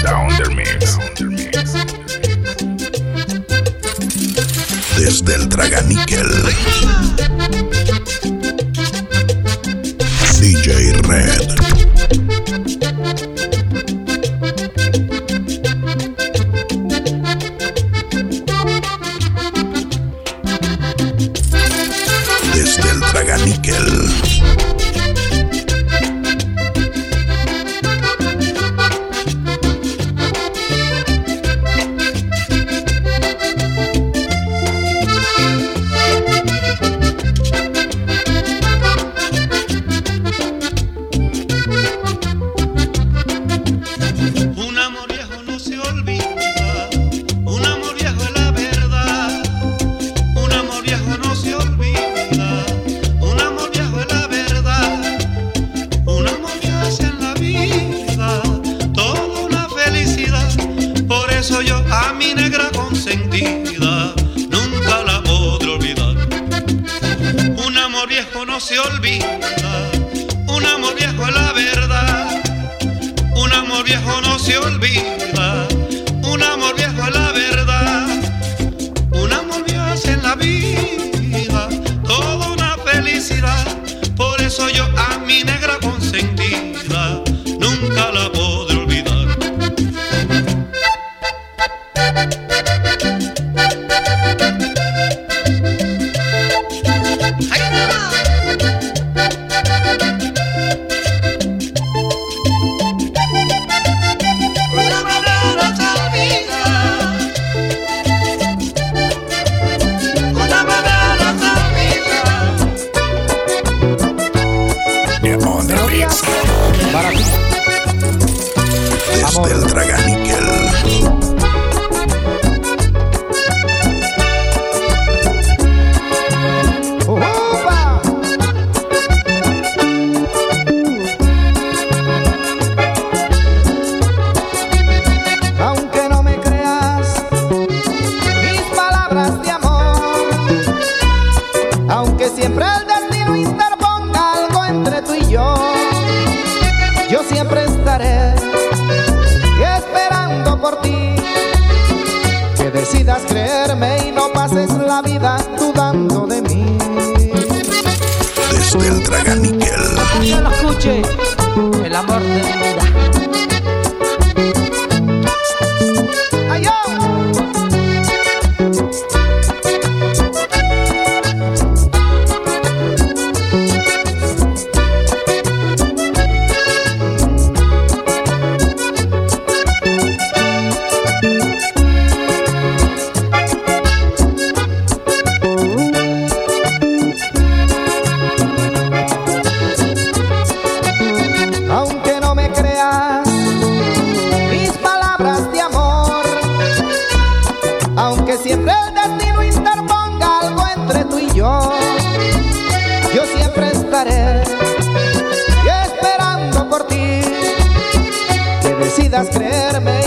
Down the. Desde el Draganiquel. Decidas creerme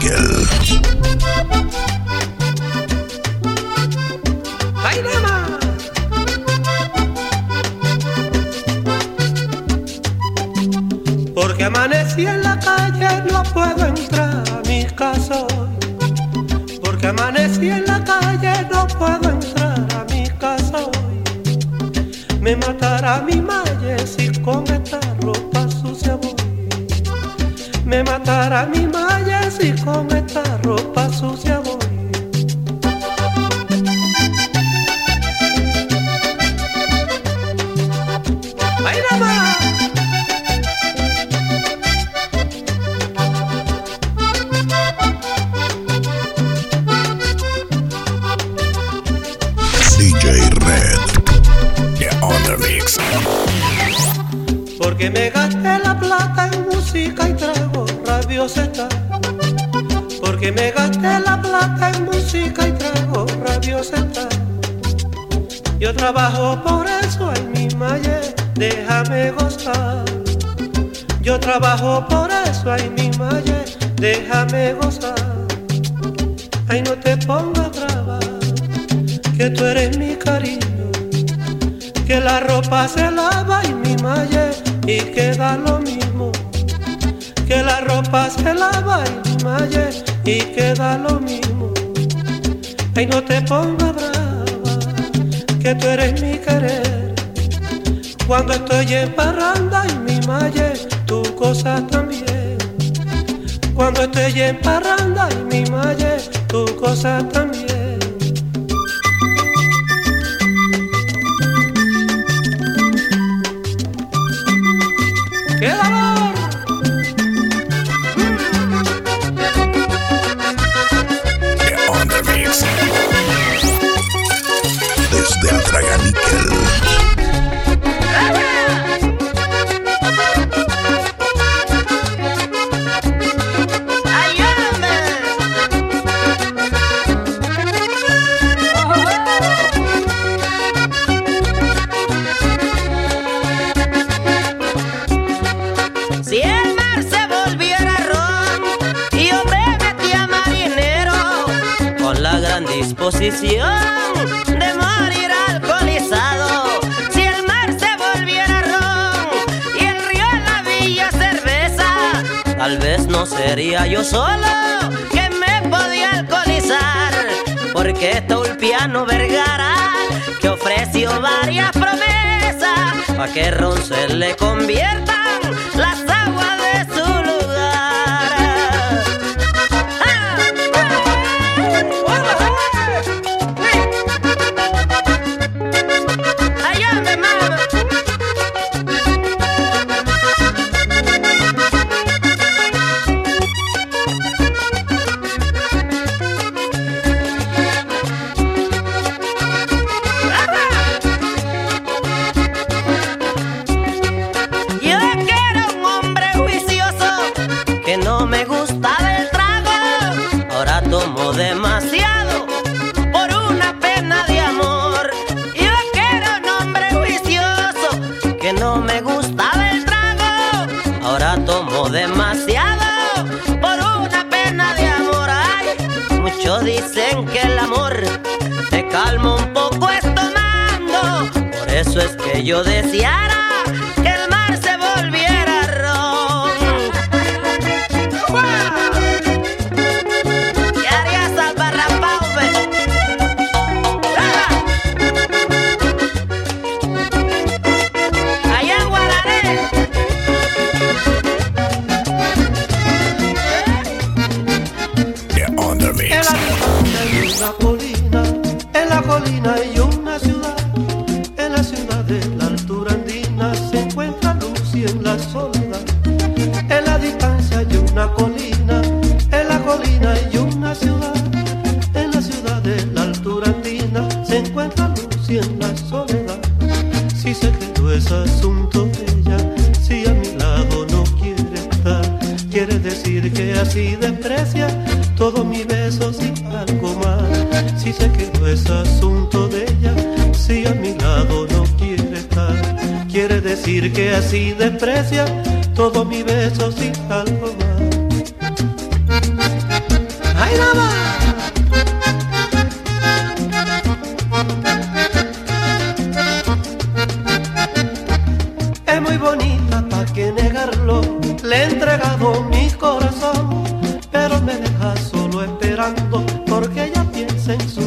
Traganíquel. ¡Ay, nada más! Porque amanecí en la calle, no puedo entrar a mi casa hoy. Porque amanecí en la calle, no puedo entrar a mi casa hoy. Me matará mi malle si con esta ropa sucia voy. Me matará mi malle si con esta ropa sucia voy. ¡Ay, nada más! DJ Red. The Undermix. Porque me gasté la plata en música y trago rabiosa está. Me gasté la plata en música y trago rabiosa está. Yo trabajo por eso en mi malle, déjame gozar. Yo trabajo por eso en mi malle, déjame gozar. Ay, no te pongas brava, que tú eres mi cariño que la ropa se lava y mi malle y queda lo mismo. Que la ropa se lava y mi malle y queda lo mismo. Ay, no te pongas brava, que tú eres mi querer. Cuando estoy en parranda y mi malle, tu cosa también. Cuando estoy en parranda y mi malle, tu cosa también. De morir alcoholizado. Si el mar se volviera ron y el río la villa cerveza, tal vez no sería yo solo que me podía alcoholizar, porque Tulpiano Vergara que ofreció varias promesas pa' que ron se le conviertan que el amor me calma un poco estomando. Por eso es que yo deseara solo esperando porque ella piensa en su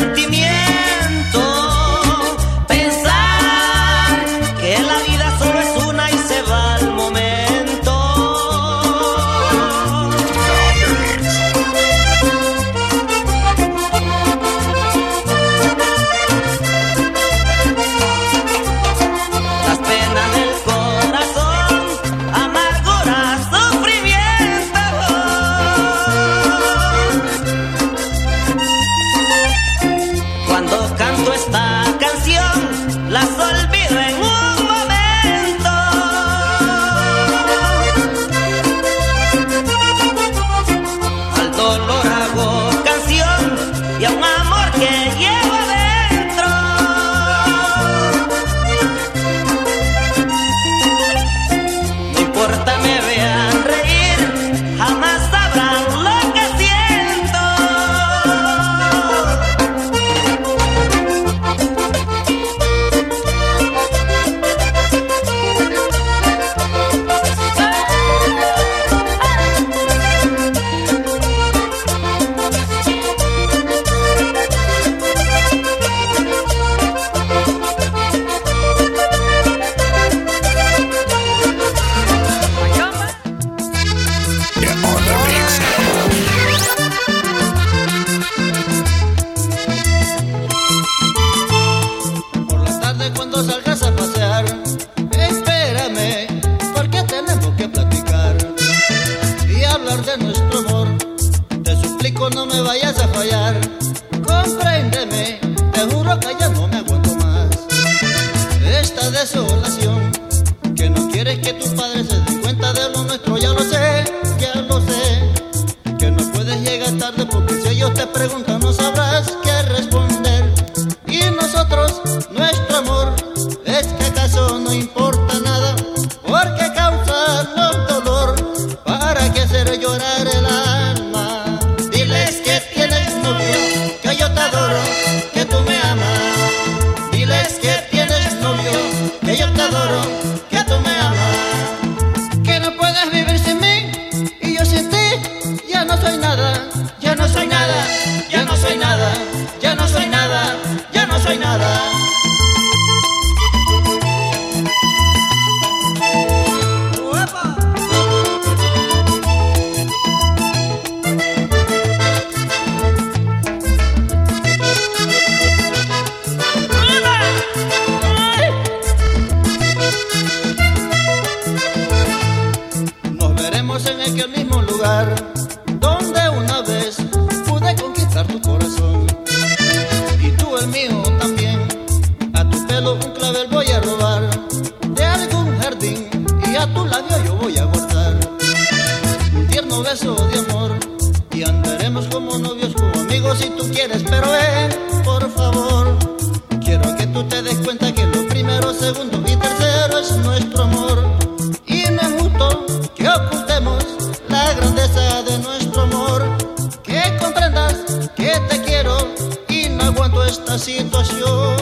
sentimiento. no me vayas a fallar. Compréndeme, te juro que ya no me aguanto más. Esta desolación. situación.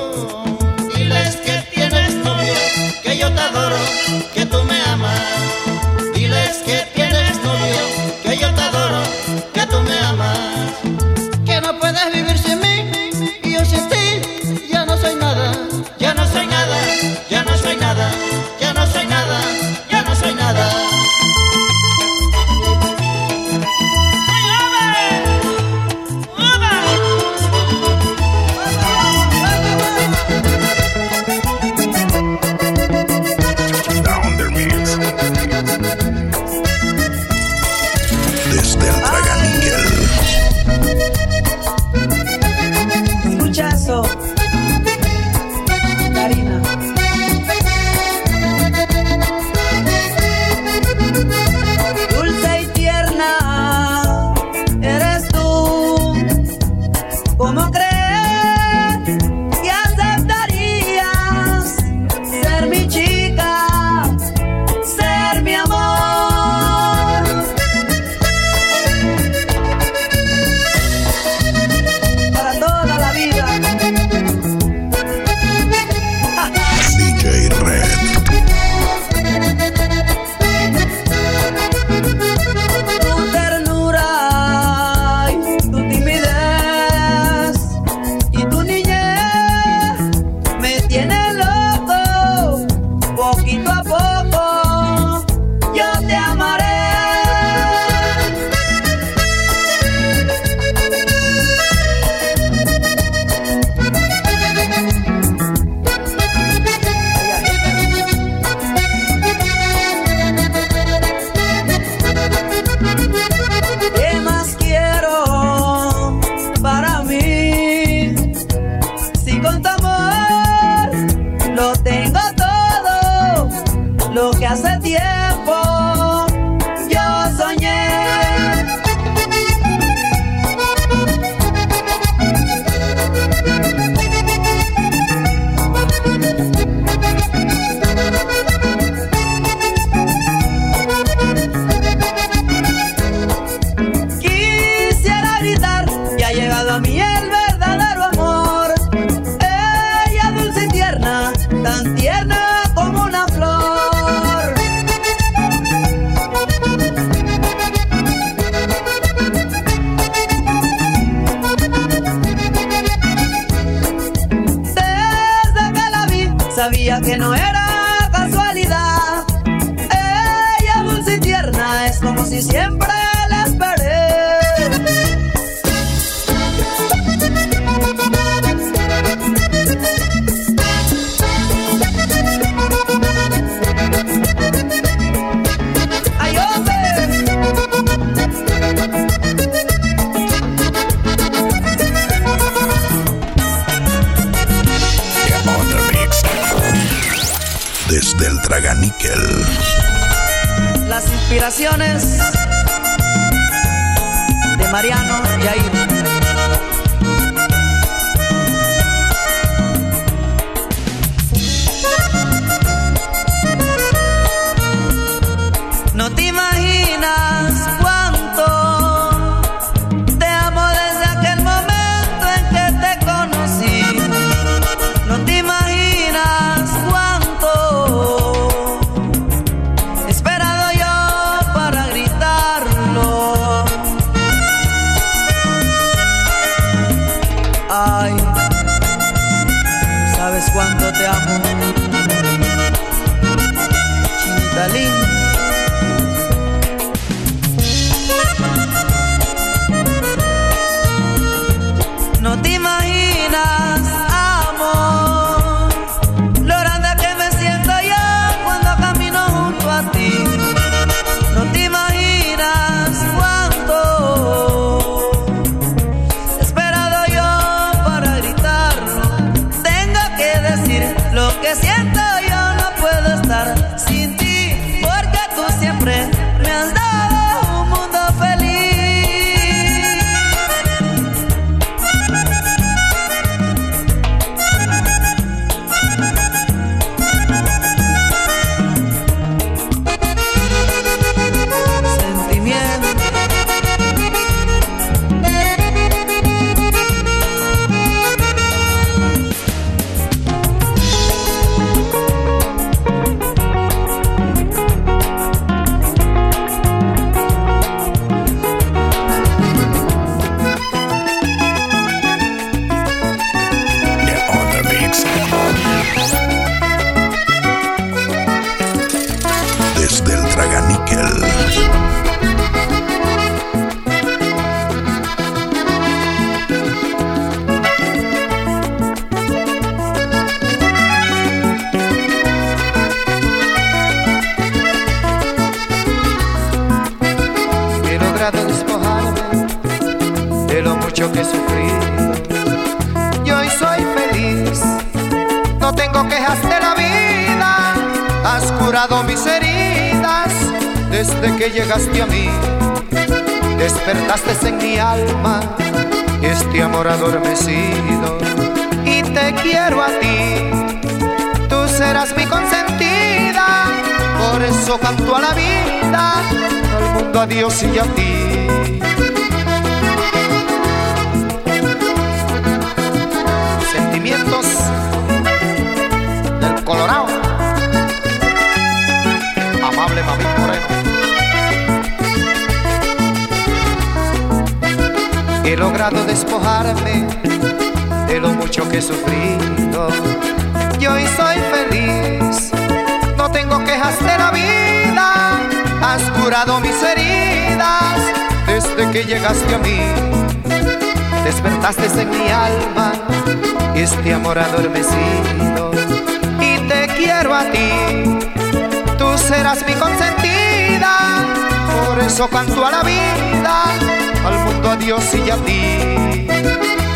Mariano Jair. a Dios y a ti. Sentimientos del Colorado. Amable Mami Moreno. He logrado despojarme de lo mucho que he sufrido. Yo hoy soy feliz, no tengo quejas de la vida has curado mis heridas desde que llegaste a mí. Despertaste en mi alma este amor adormecido y te quiero a ti. Tú serás mi consentida, por eso canto a la vida, al mundo, a Dios y a ti.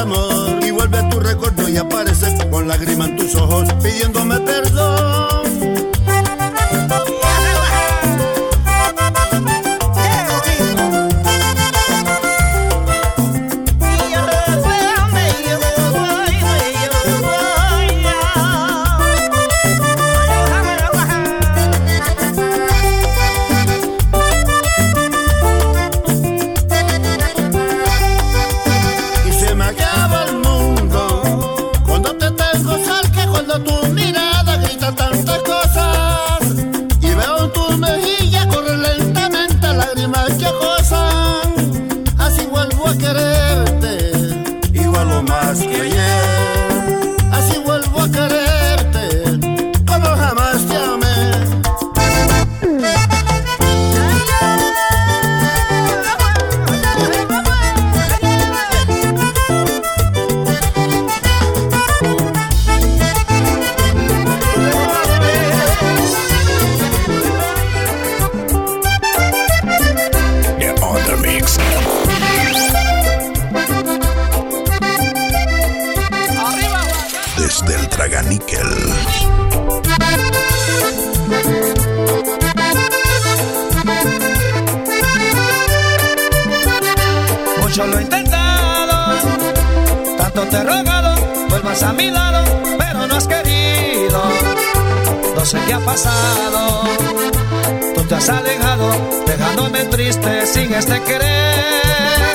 y vuelve a tu recuerdo y aparece con lágrimas en tus ojos pidiéndome sé qué ha pasado. Tú te has alejado, dejándome triste sin este querer.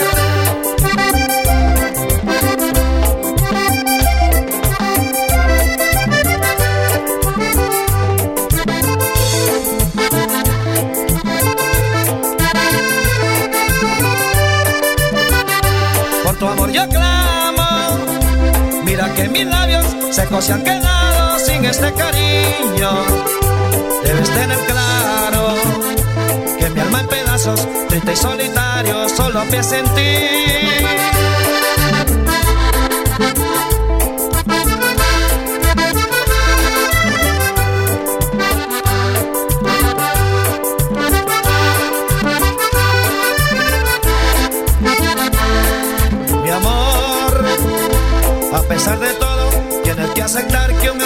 Por tu amor yo clamo, mira que mis labios secos se han quedado este cariño, debes tener claro que mi alma en pedazos, triste y solitario, solo piensa en ti. A pesar de todo, tienes que aceptar que un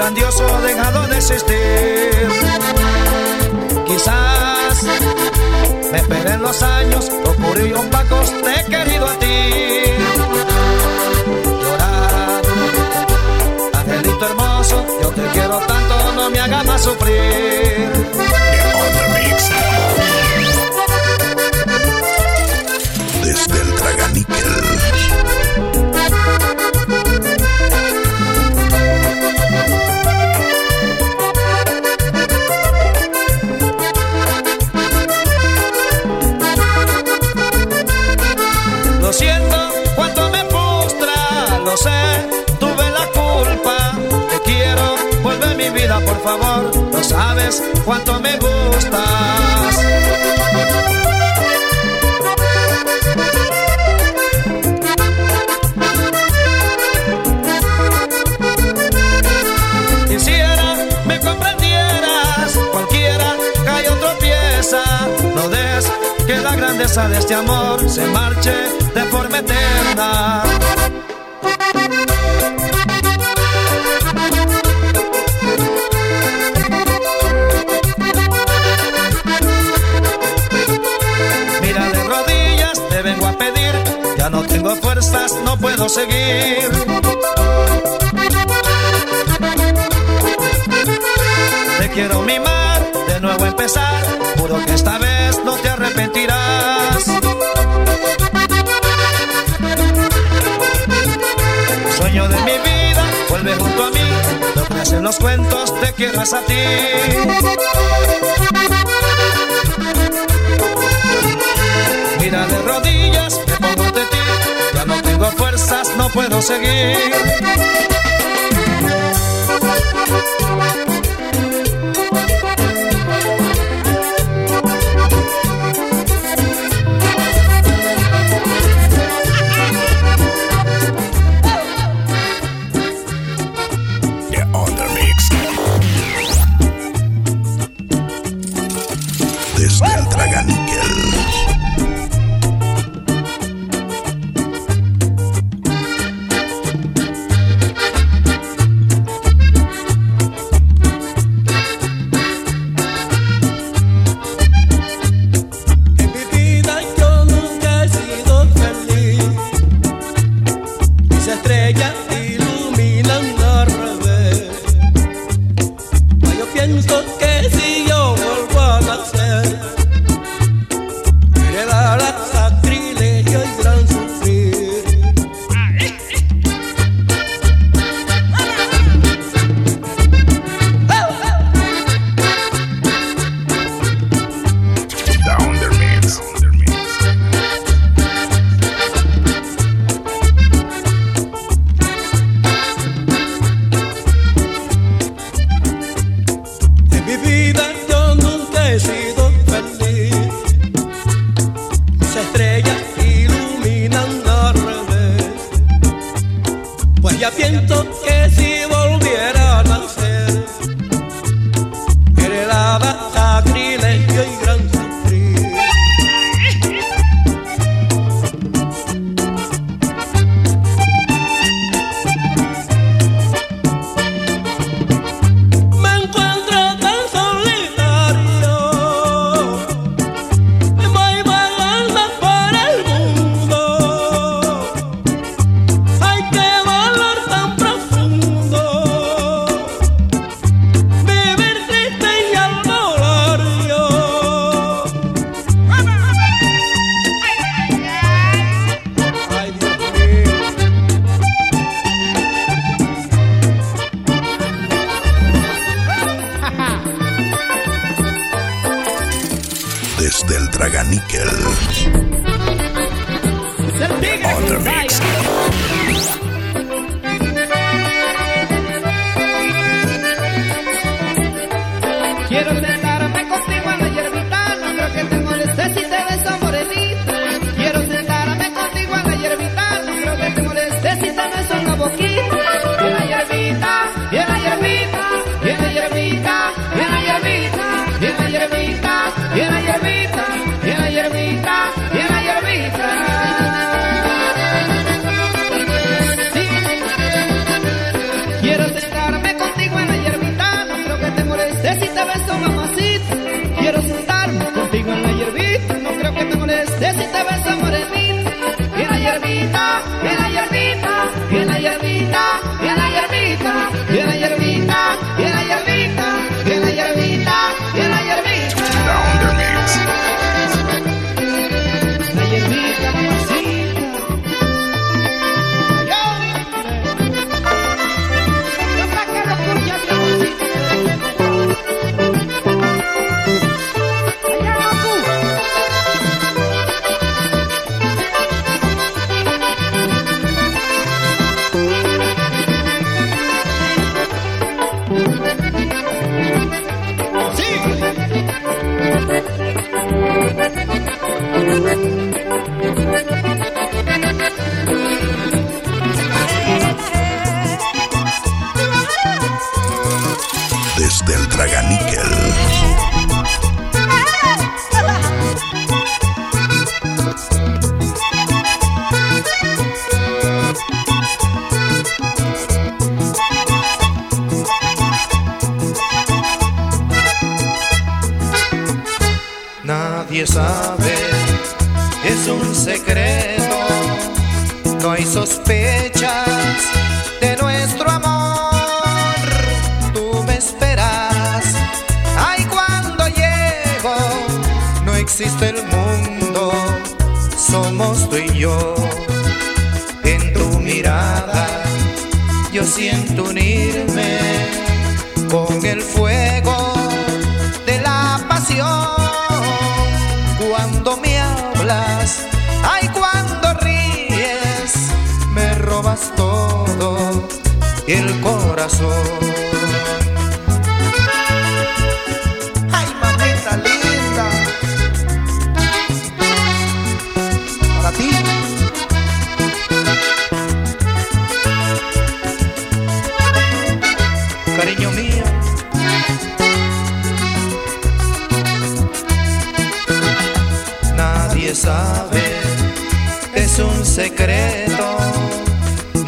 grandioso dejado de existir. Quizás me esperé en los años, los un pacos te he querido a ti. Llorar, angelito hermoso, yo te quiero tanto, no me hagas más sufrir. Desde el Traganíquel.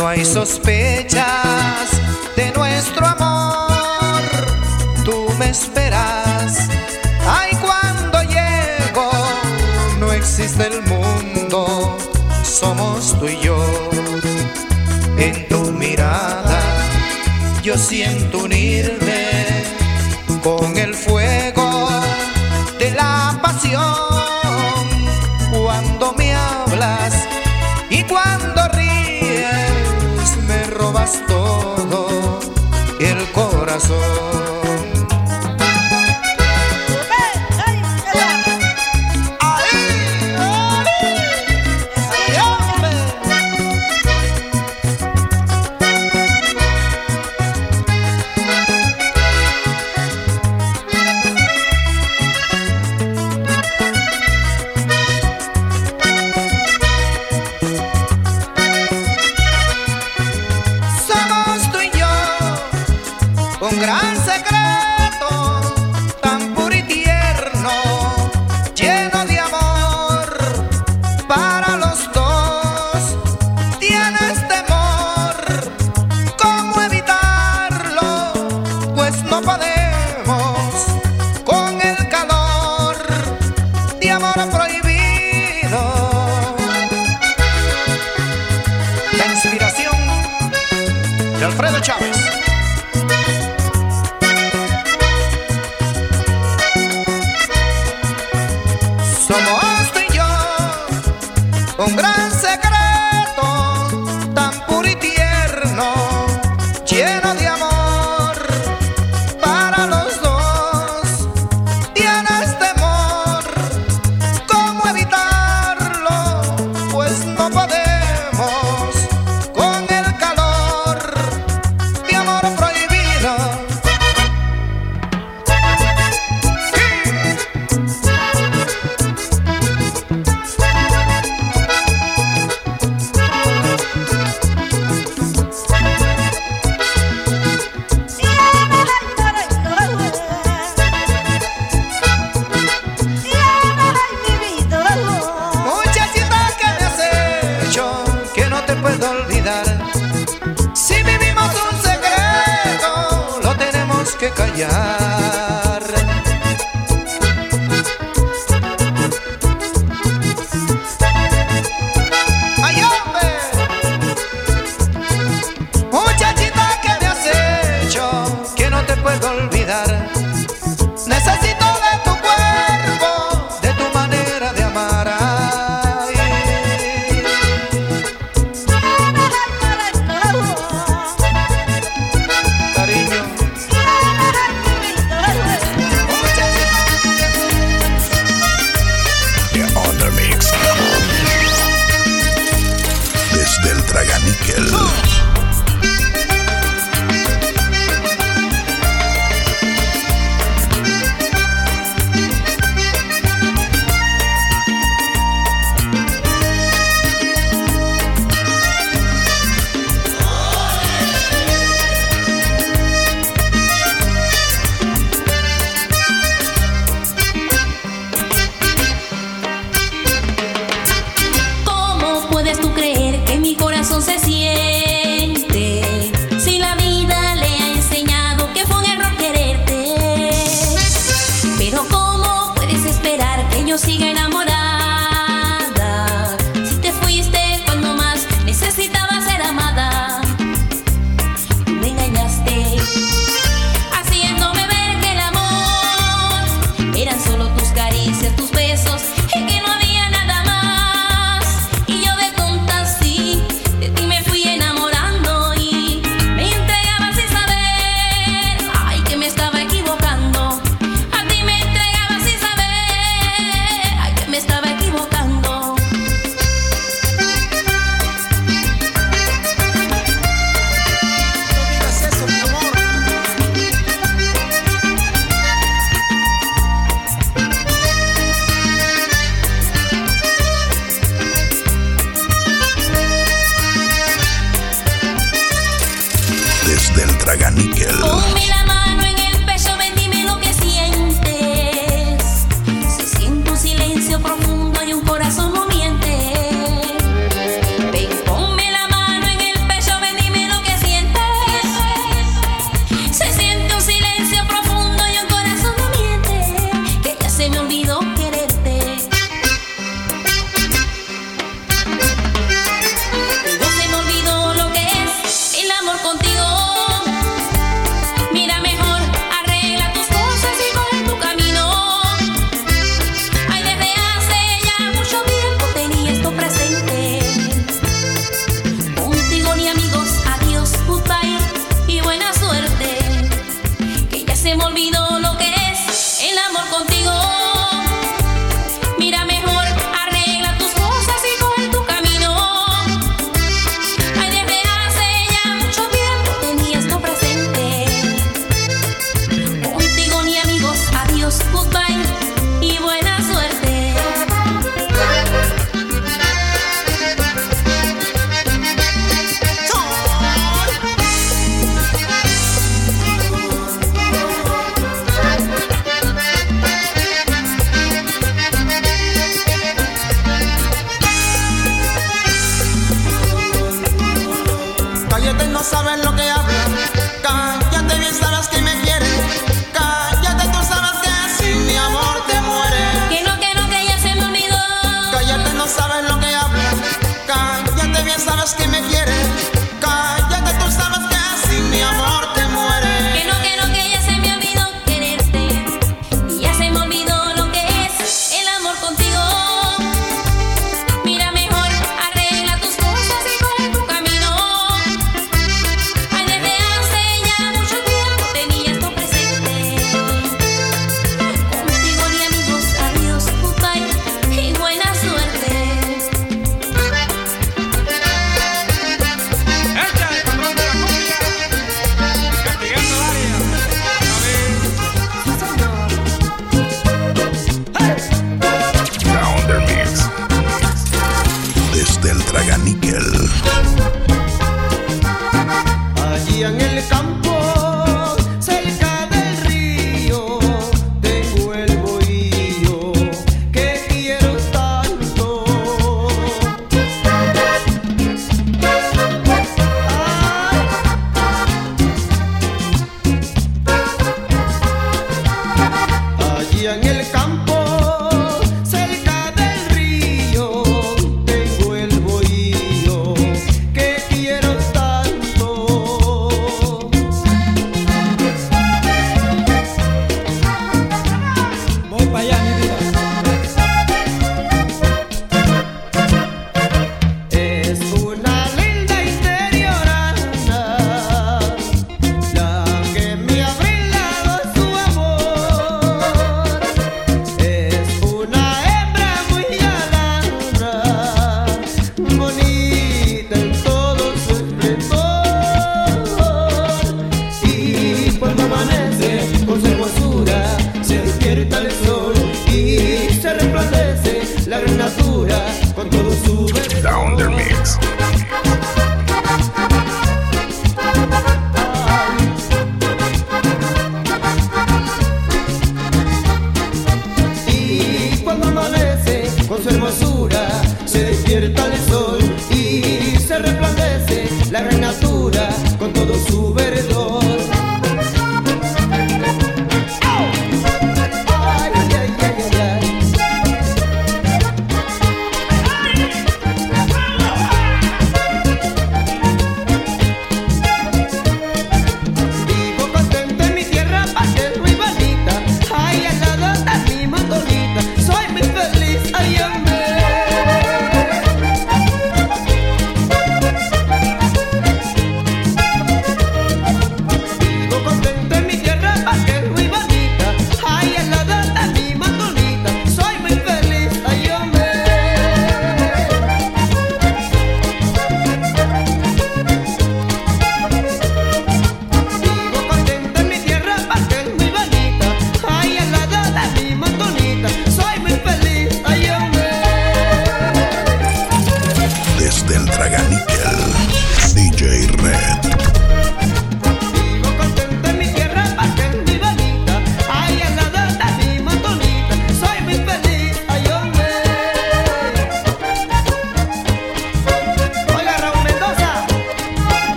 No hay sospechas de nuestro amor, tú me esperas. Ay, cuando llego, no existe el mundo, somos tú y yo. En tu mirada, yo siento unirme con el fuego de la pasión. todo el corazón.